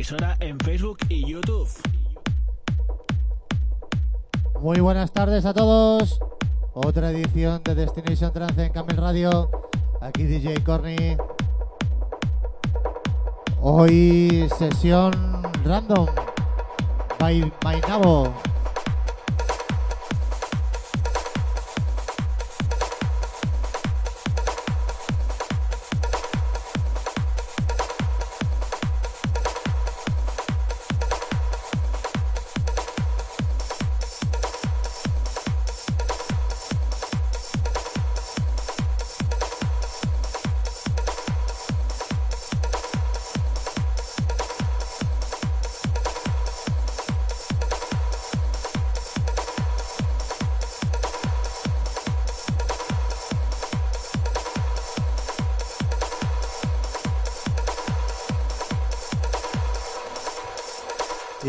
Emisora en Facebook y YouTube. Muy buenas tardes a todos. Otra edición de Destination Trance en Camel Radio. Aquí DJ Corny. Hoy sesión random by Mainabo.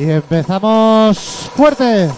Y empezamos fuerte.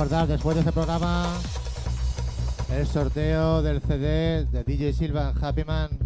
Recordar después de este programa el sorteo del CD de DJ Silva Happy Man.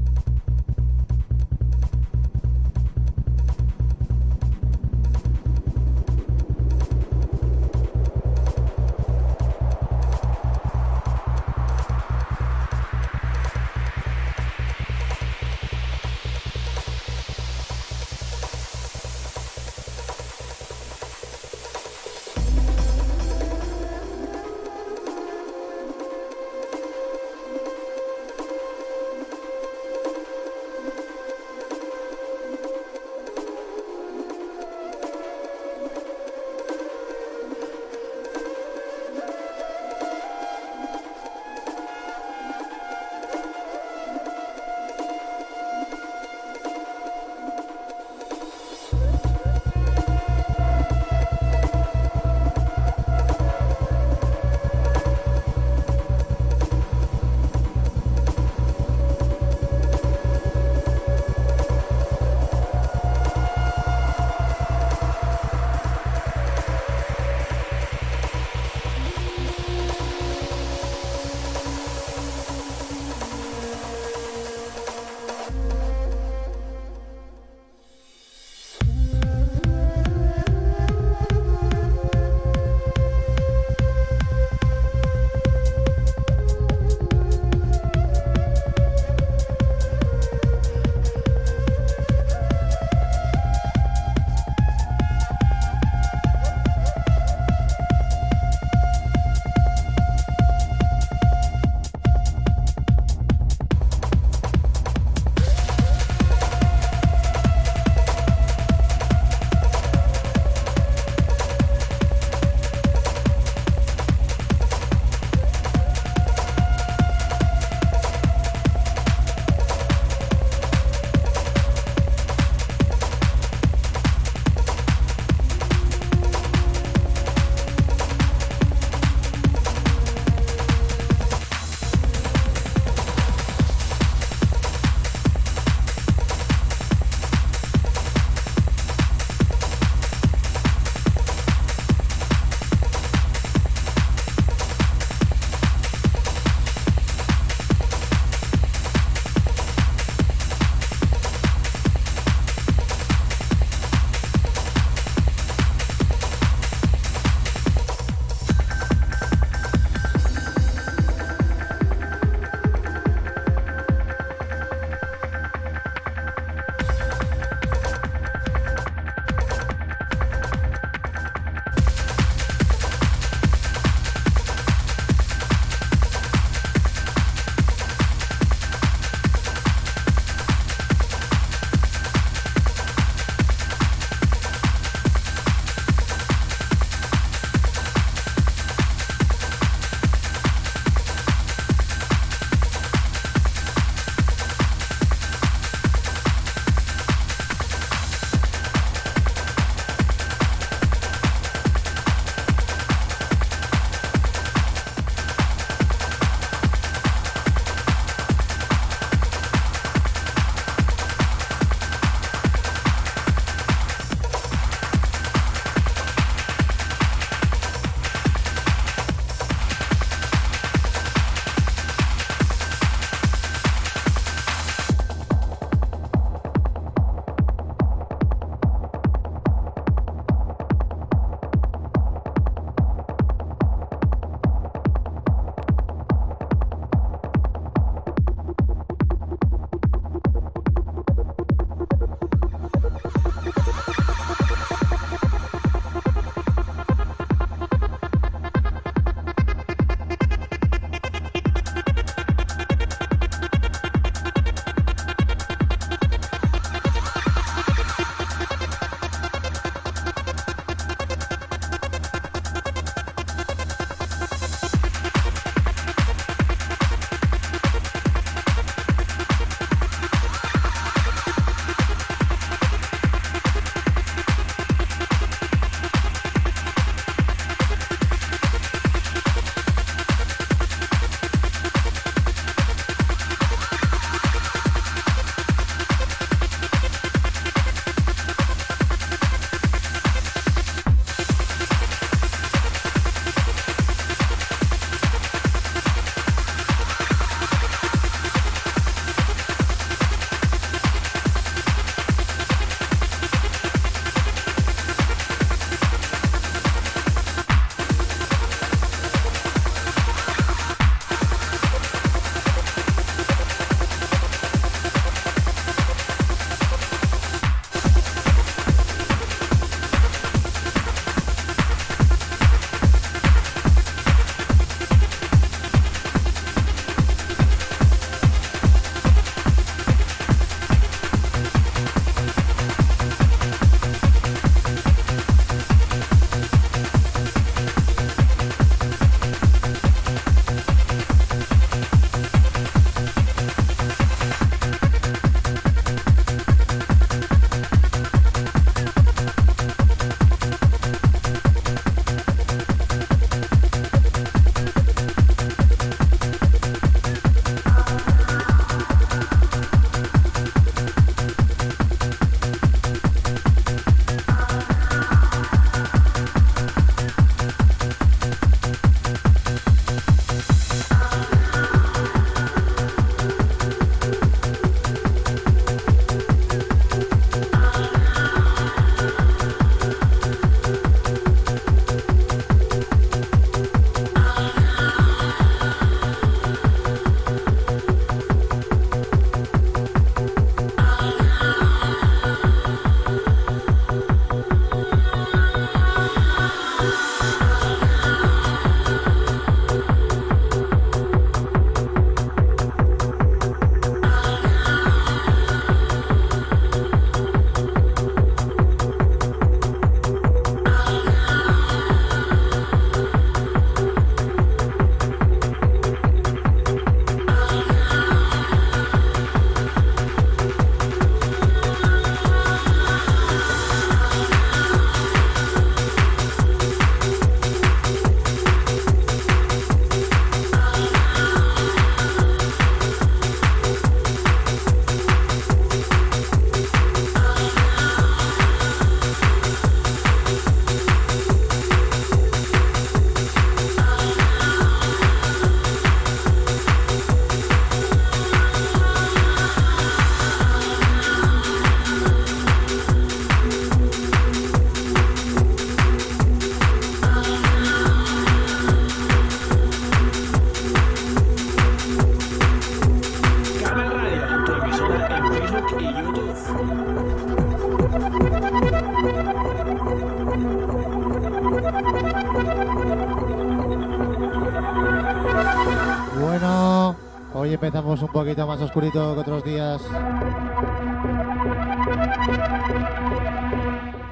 Poquito más oscurito que otros días.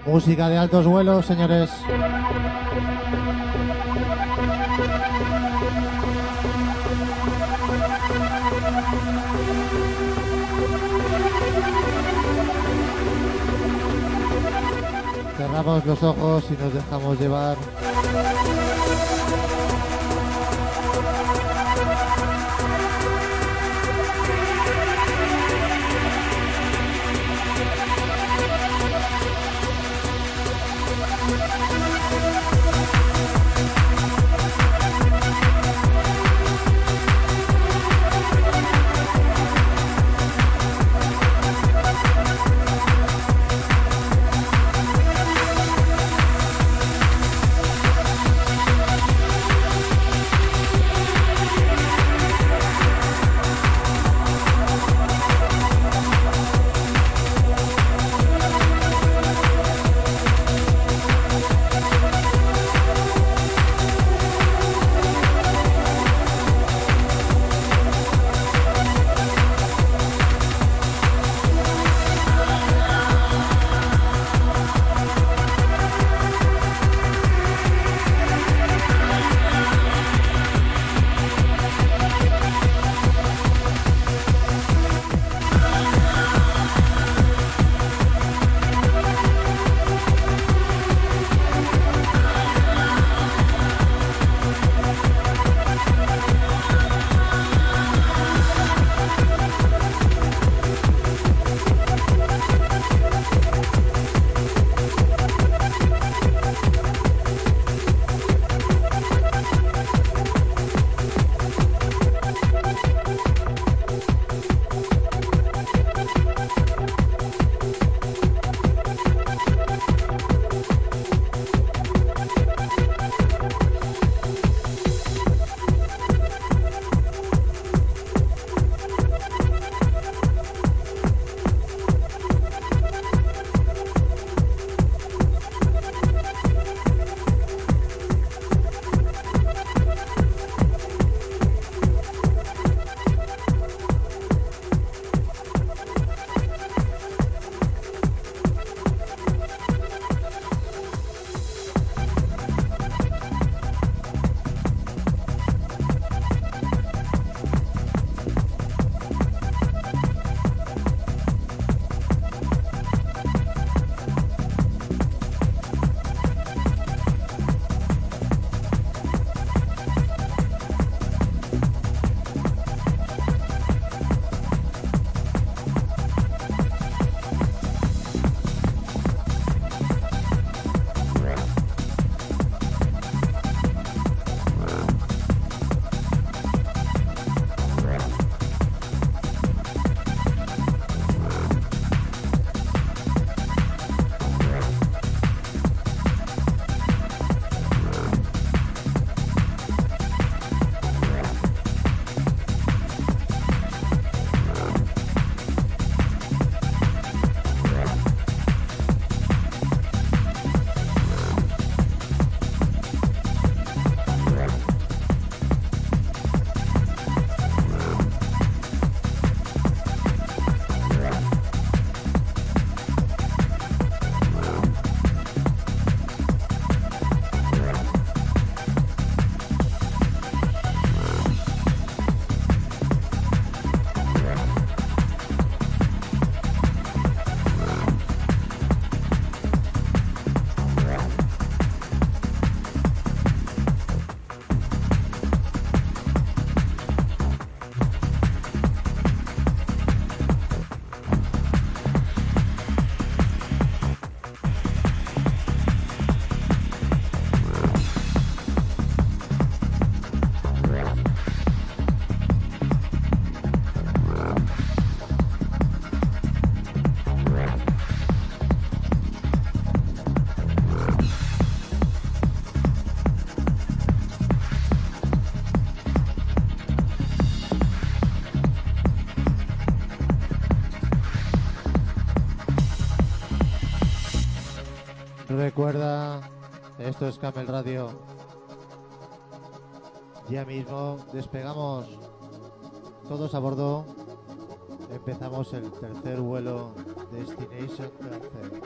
Música de altos vuelos, señores. Cerramos los ojos y nos dejamos llevar. Recuerda, esto es Camel Radio. Ya mismo despegamos todos a bordo. Empezamos el tercer vuelo Destination Trance.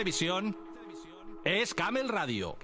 Televisión? Es Camel Radio.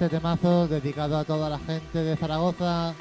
Este temazo dedicado a toda la gente de Zaragoza.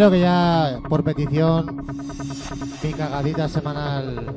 Creo que ya por petición mi cagadita semanal.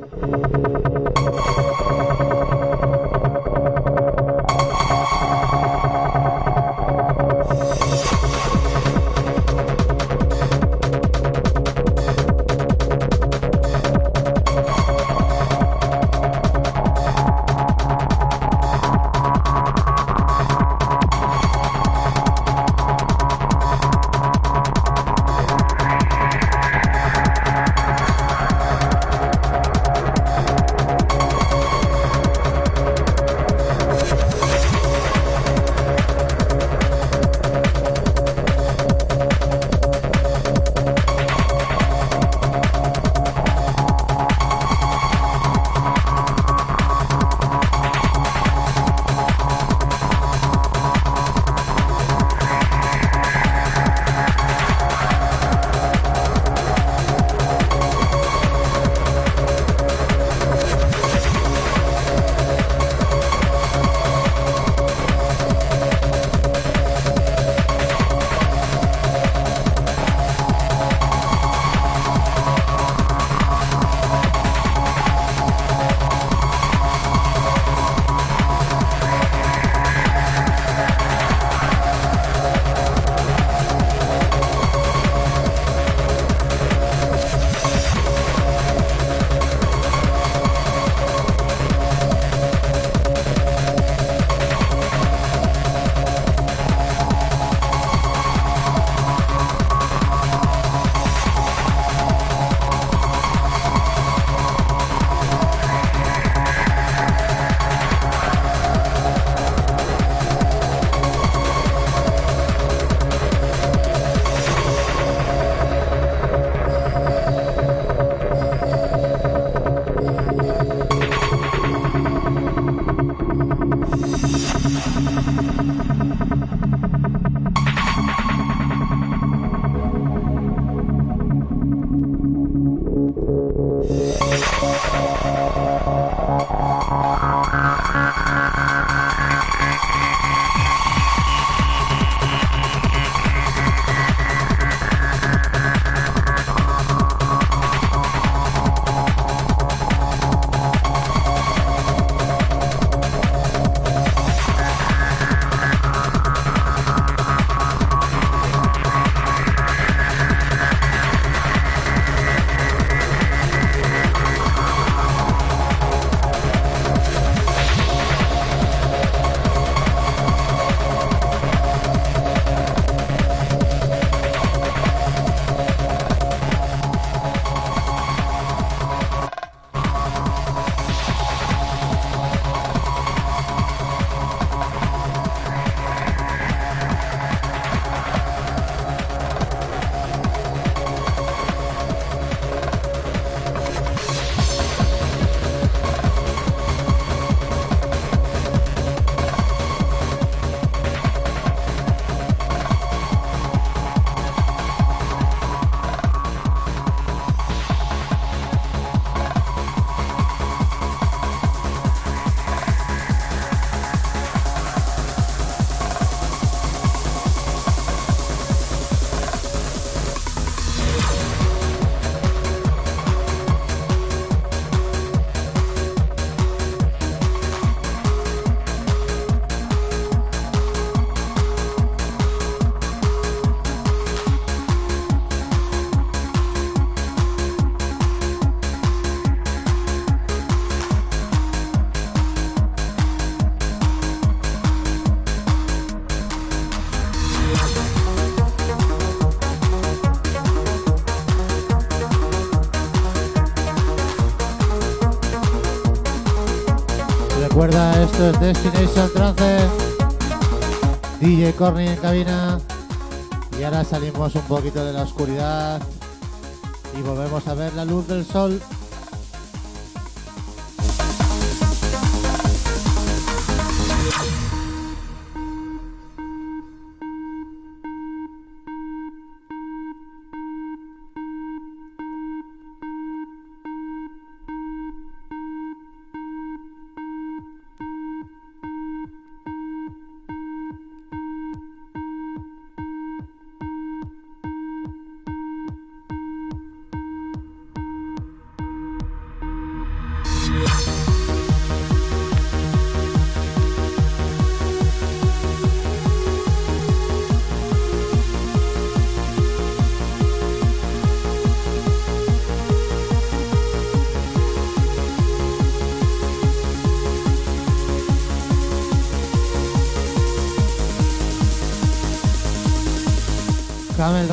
Destination Trance. DJ Corny en cabina. Y ahora salimos un poquito de la oscuridad y volvemos a ver la luz del sol.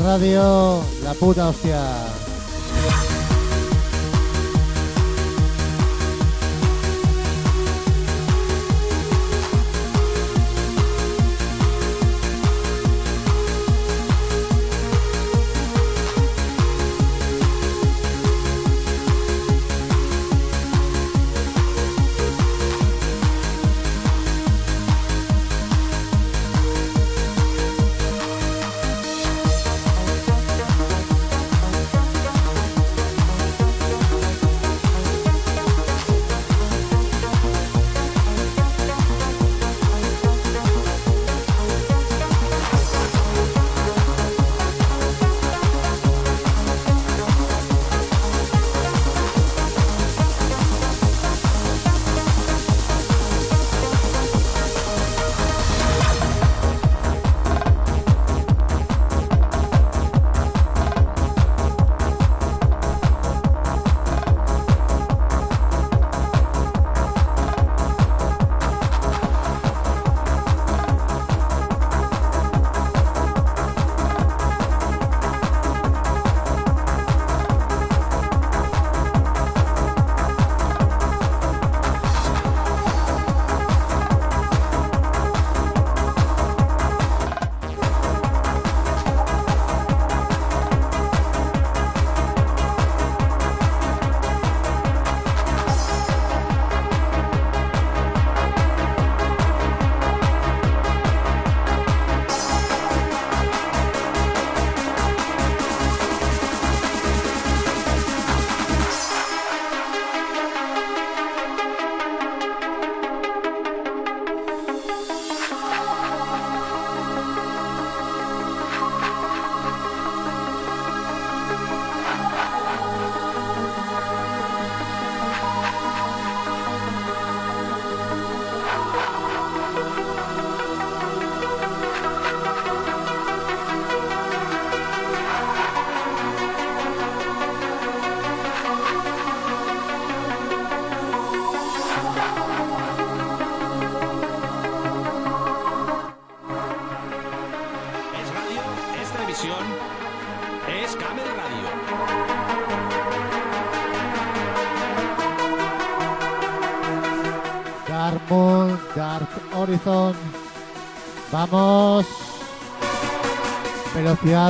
Radio, la puta hostia.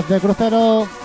De crucero.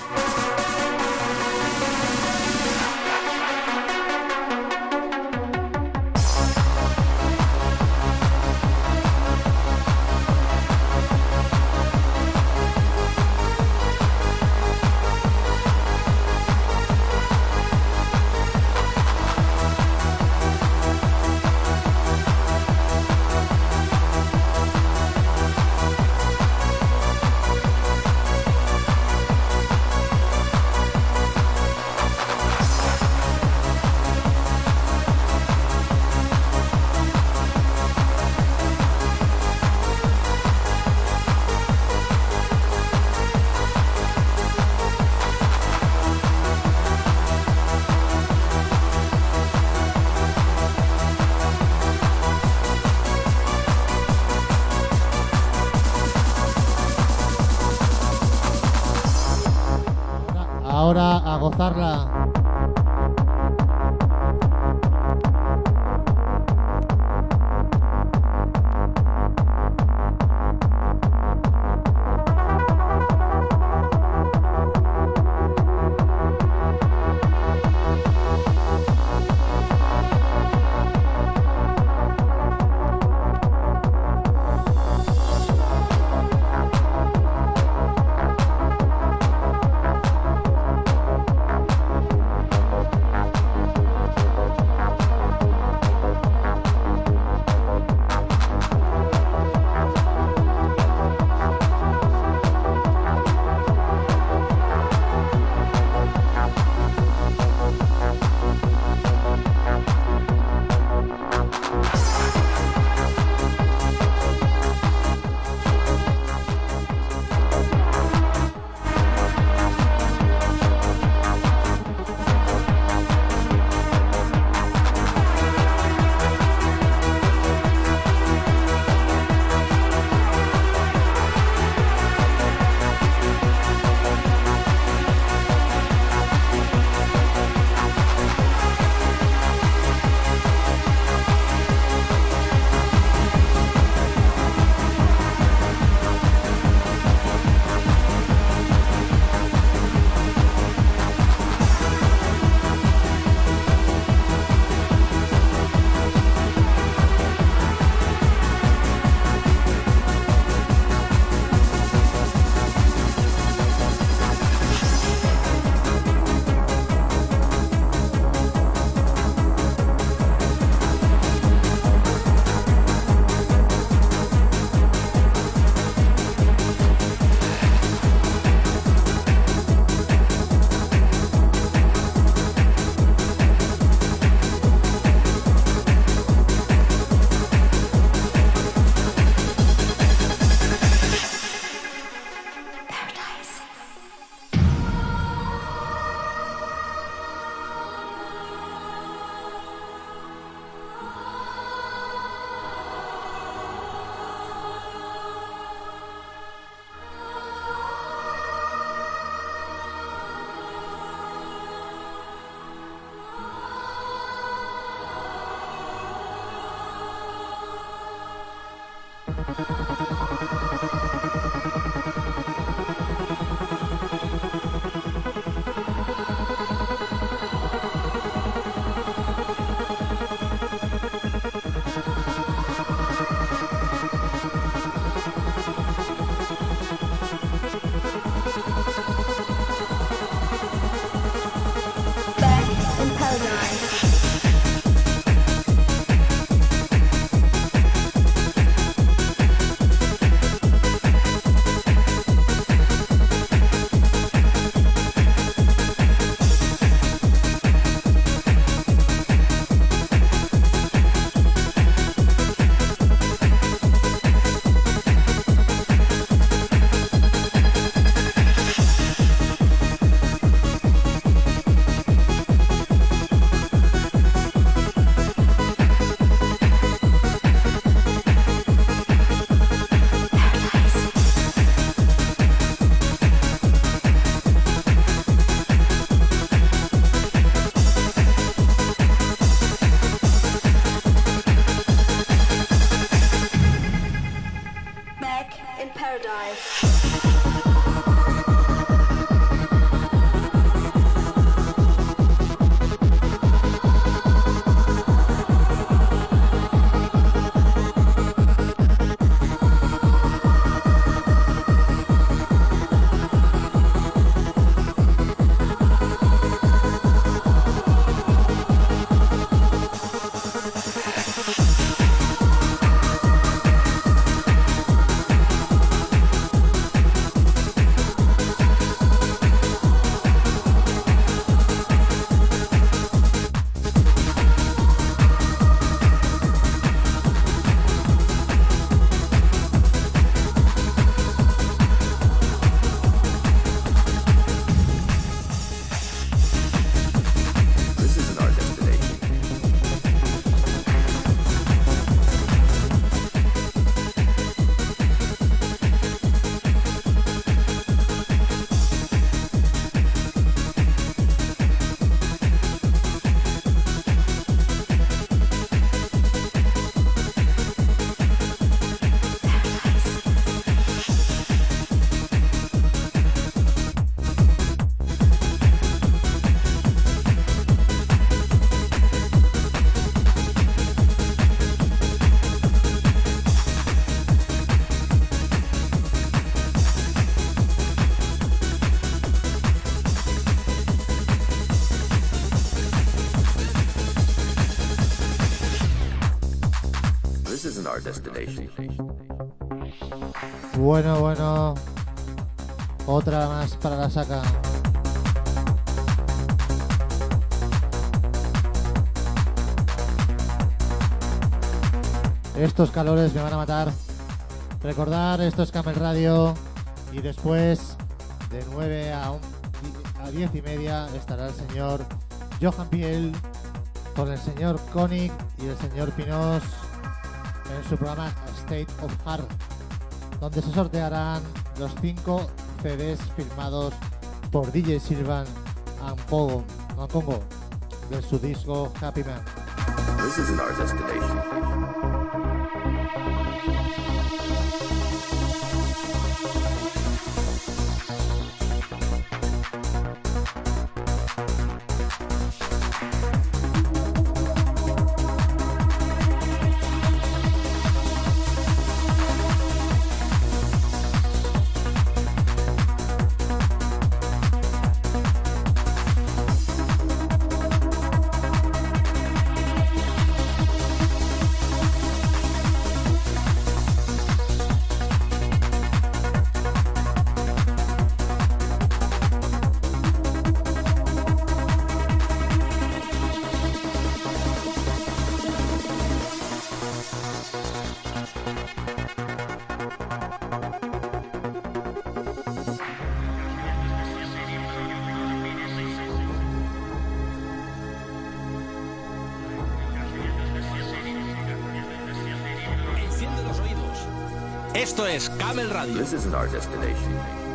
Bueno, bueno. Otra más para la saca. Estos calores me van a matar. Recordar, esto es Camel Radio. Y después, de 9 a, un- a 10 y media, estará el señor Johan Piel con el señor Koenig y el señor Pinos en su programa State of Heart donde se sortearán los 5 CDs firmados por DJ Silvan Ampogo, Ampongo de su disco Happy Man. Esto es Camel Radio. This isn't our destination.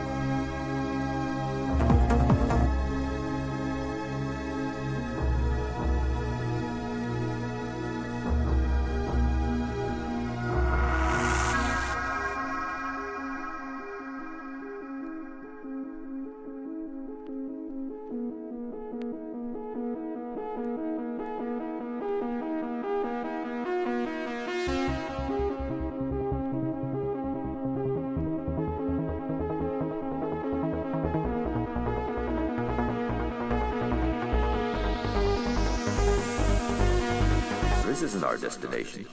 Destination.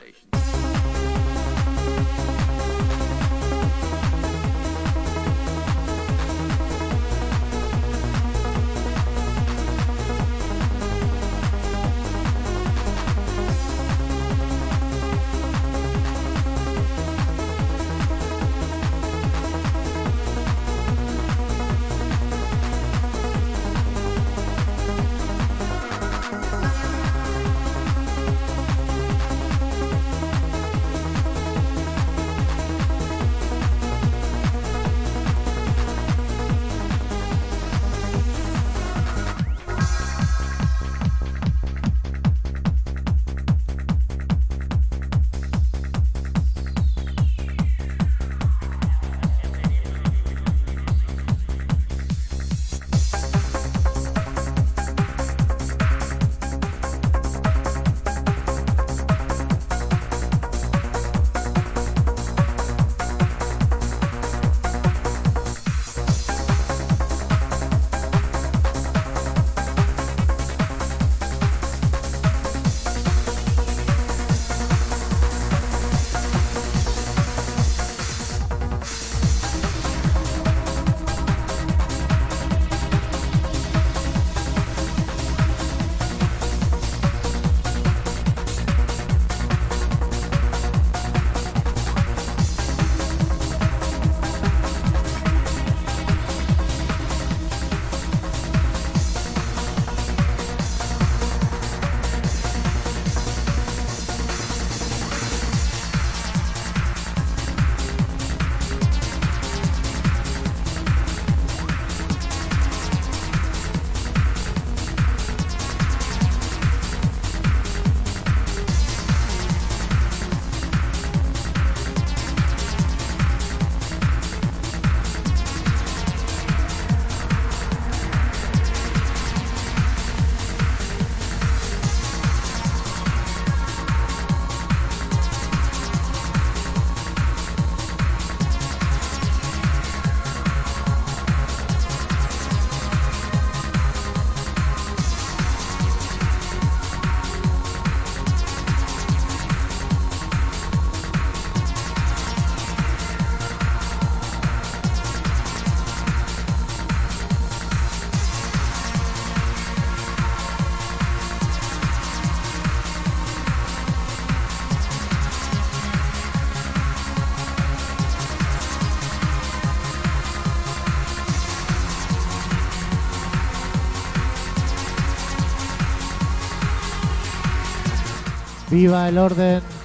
Viva el orden.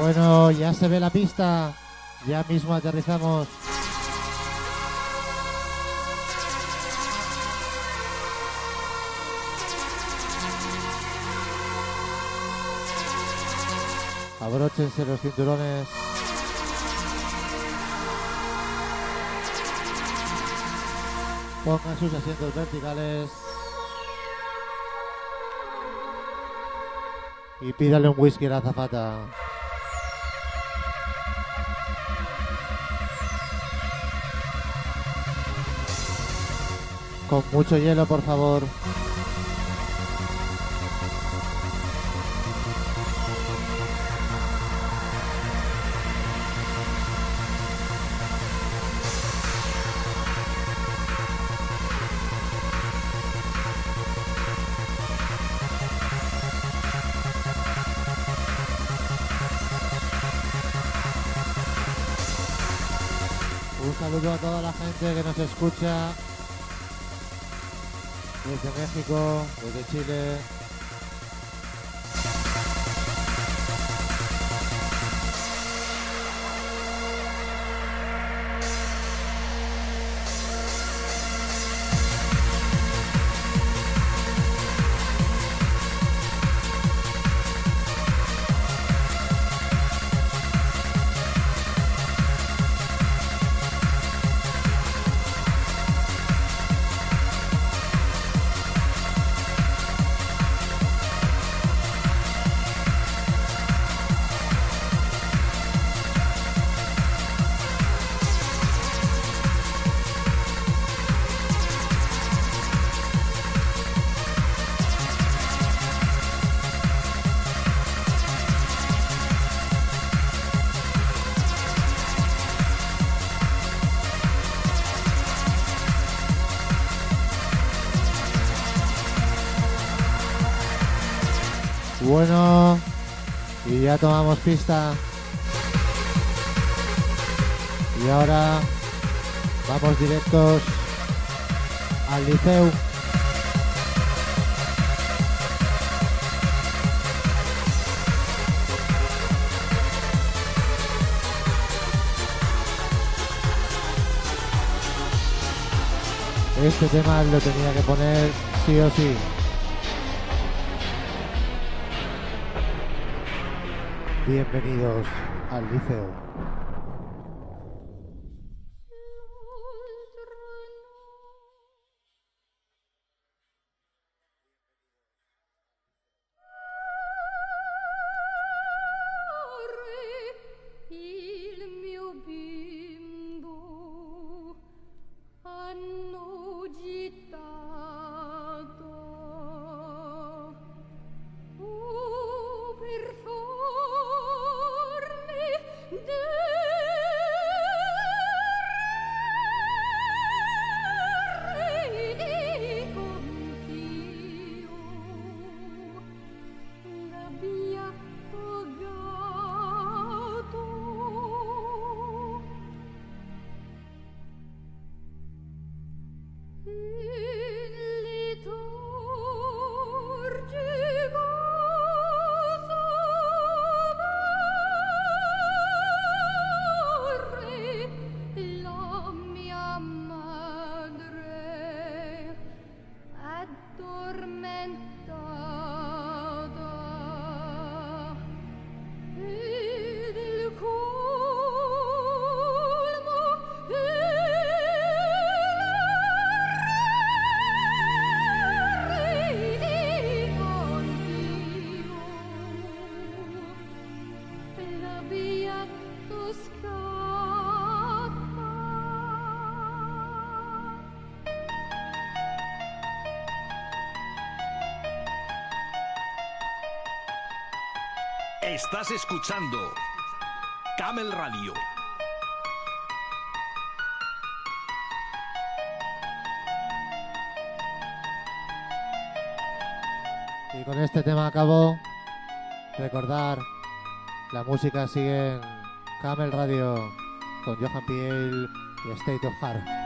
Bueno, ya se ve la pista. Ya mismo aterrizamos. Abróchense los cinturones. Pongan sus asientos verticales. Y pídale un whisky a la azafata. Con mucho hielo, por favor. Un saludo a toda la gente que nos escucha desde México, desde Chile. Tomamos pista. Y ahora vamos directos al liceo. Este tema lo tenía que poner sí o sí. Bienvenidos al liceo. Estás escuchando Camel Radio. Y con este tema acabo. Recordar, la música sigue en Camel Radio con Johan Piel y State of Heart.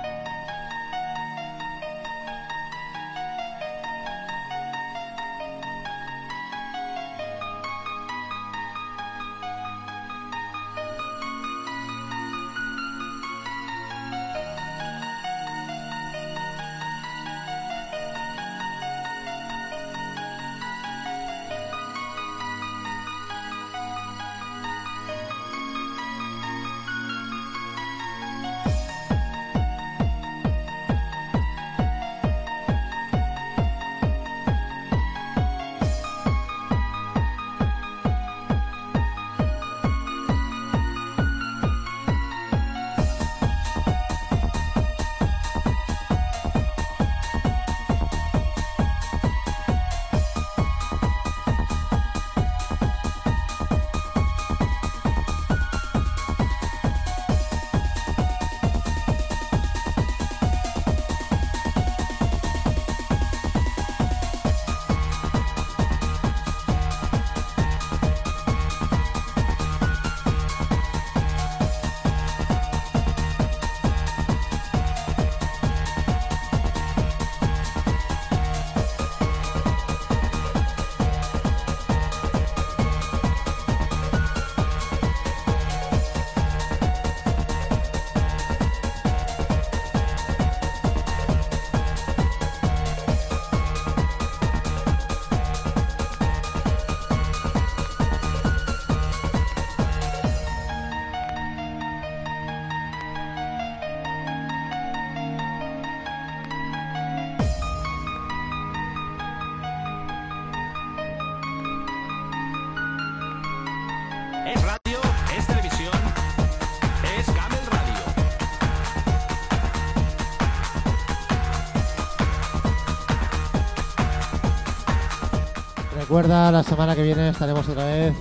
Recuerda, la semana que viene estaremos otra vez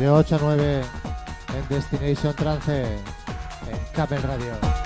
de 8 a 9 en Destination Trance en Camel Radio.